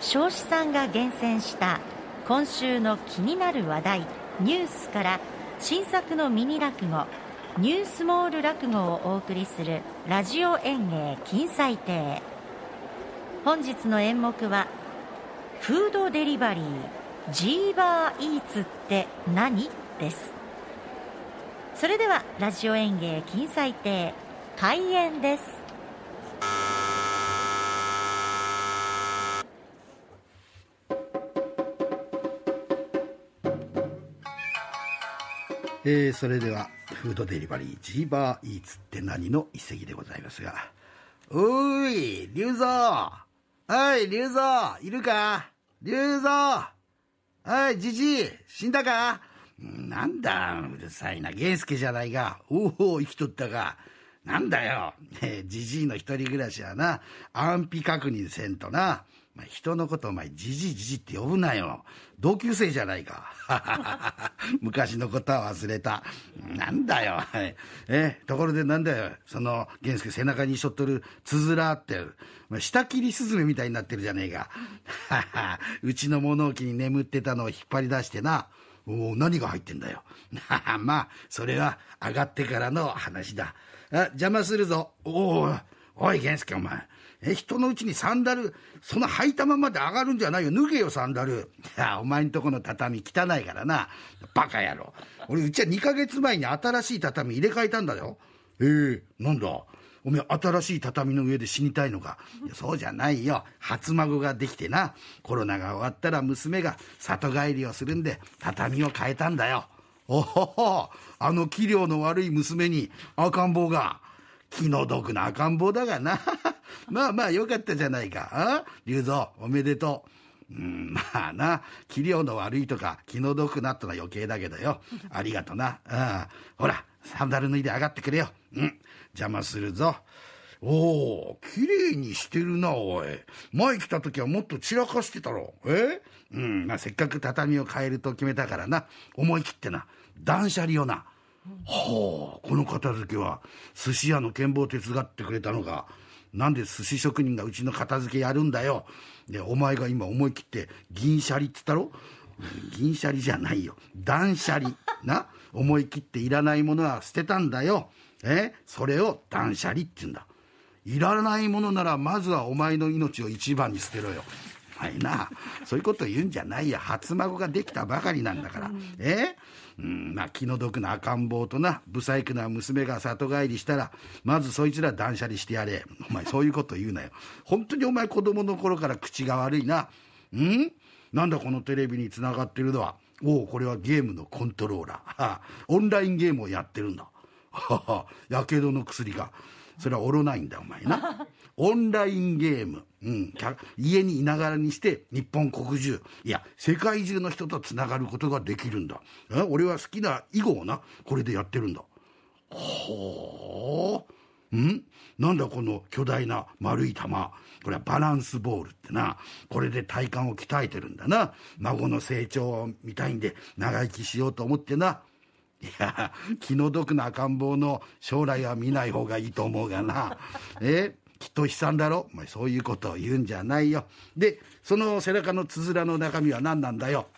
彰子さんが厳選した今週の気になる話題ニュースから新作のミニ落語ニュースモール落語をお送りするラジオ演芸金彩亭。本日の演目はフードデリバリージーバーイーツって何？です。それではラジオ演芸金彩亭開演です。えー、それではフードデリバリージーバーイーツって何の一席でございますが。おーい龍蔵おい龍蔵いるか？龍蔵おいじじい。死んだか？なんだうるさいな。源助じゃないが。おお生きとったかなんだよ。じじいの一人暮らしはな安否確認せんとな、人のことお前じじいじじって呼ぶなよ。同級生じゃないか。昔のことは忘れた。なんだよえところでなんだよ。その源助背中にしょっとるつづらって。下切りスズメみたいになってるじゃねえか。うちの物置に眠ってたのを引っ張り出してな。お何が入ってんだよ。まあそれは上がってからの話だ。あ邪魔するぞおおおい源助お前え、人のうちにサンダル、その履いたままで上がるんじゃないよ。脱げよ、サンダル。いや、お前んとこの畳汚いからな。バカ野郎。俺、うちは2ヶ月前に新しい畳入れ替えたんだよ。ええー、なんだ？おめえ、新しい畳の上で死にたいのか？いや、そうじゃないよ。初孫ができてな。コロナが終わったら娘が里帰りをするんで、畳を変えたんだよ。おほほ、あの器量の悪い娘に赤ん坊が。気の毒な赤ん坊だがな。まあまあよかったじゃないか。あ龍蔵、おめでとう。うん、まあな、器量の悪いとか気の毒なってのは余計だけどよ。ありがとな。うん。ほら、サンダル脱いで上がってくれよ。うん。邪魔するぞ。おお、綺麗にしてるな、おい。前来た時はもっと散らかしてたろ。え？うん、まあ、せっかく畳を変えると決めたからな。思い切ってな。断捨離をな。はあ、この片付けは寿司屋の剣謀手伝ってくれたのか。なんで寿司職人がうちの片付けやるんだよ。で、お前が今思い切って銀シャリっつったろ？銀シャリじゃないよ。断捨離。な思い切っていらないものは捨てたんだよ。え？それを断捨離って言うんだ。いらないものならまずはお前の命を一番に捨てろよ。はいな。そういうこと言うんじゃないよ。初孫ができたばかりなんだから。え？うん、まあ気の毒な赤ん坊とな、不細工な娘が里帰りしたら、まずそいつら断捨離してやれ。お前そういうこと言うなよ。本当にお前子供の頃から口が悪いな。ん？なんだこのテレビにつながってるのは。おお、これはゲームのコントローラー。オンラインゲームをやってるんだ。はは、やけどの薬か。それはおろないんだ、お前な。オンラインゲーム。うん。家にいながらにして、日本国中、いや、世界中の人とつながることができるんだ。え？俺は好きな囲碁をな、これでやってるんだ。ほー。ん？なんだこの巨大な丸い玉。これはバランスボールってな。これで体幹を鍛えてるんだな。孫の成長を見たいんで長生きしようと思ってな。いや、気の毒な赤ん坊の将来は見ない方がいいと思うがな。えきっと悲惨だろ？お前そういうことを言うんじゃないよ。で、その背中のつづらの中身は何なんだよ？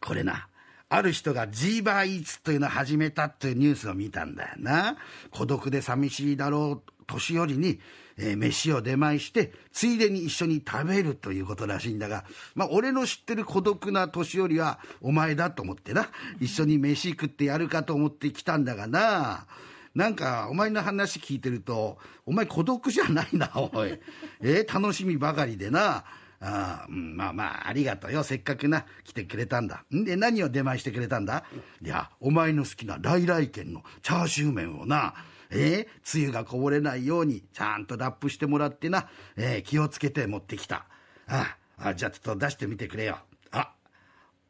これな、ある人がジーバーイーツというのを始めたっていうニュースを見たんだよな。孤独で寂しいだろう年寄りに、えー、飯を出前して、ついでに一緒に食べるということらしいんだが、まあ、俺の知ってる孤独な年寄りはお前だと思ってな、一緒に飯食ってやるかと思って来たんだがな、なんか、お前の話聞いてると、お前孤独じゃないな、おい。えー、楽しみばかりでな。あうん、まあまあ、ありがとうよ。せっかくな、来てくれたんだ。ん？で、何を出前してくれたんだ？いや、お前の好きな来来軒のチャーシュー麺をな、えー、つゆがこぼれないようにちゃんとラップしてもらってな、えー、気をつけて持ってきた。ああ、じゃあちょっと出してみてくれよ。あ、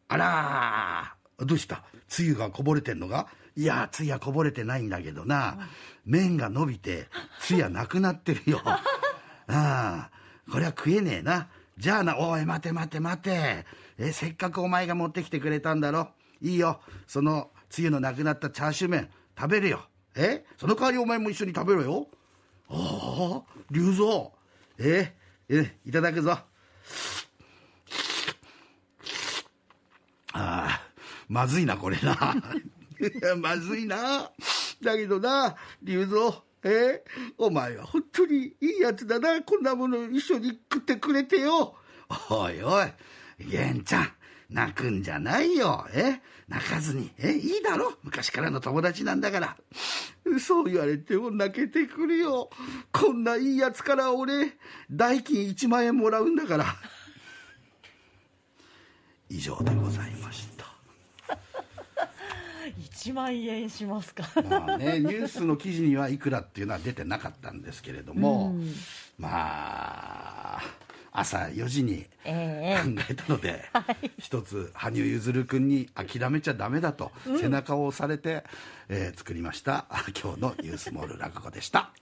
あらどうした？つゆがこぼれてんのがいや、つやこぼれてないんだけどな、麺が伸びて、つやなくなってるよ。ああ、これは食えねえな。じゃあな、おい、待て待て待て。え、せっかくお前が持ってきてくれたんだろ。いいよ。その、つゆのなくなったチャーシュー麺、食べるよ。え？その代わりお前も一緒に食べろよ。ああ、龍蔵。え？え、いただくぞ。ああ、まずいな、これな。まずいな。だけどな、龍蔵、え？お前は本当にいいやつだな。こんなもの一緒に食ってくれてよ。おいおい、玄ちゃん、泣くんじゃないよ。え？泣かずに。え？いいだろ？昔からの友達なんだから。そう言われても泣けてくるよ。こんないいやつから俺、代金1万円もらうんだから。以上でございました 1万円しますかまあねニュースの記事にはいくらっていうのは出てなかったんですけれども、うん、まあ朝4時に考えたので、え ーはい、一つ羽生結弦君に諦めちゃだめだと背中を押されて、えー、作りました。今日の「ニュースモール落語」でした。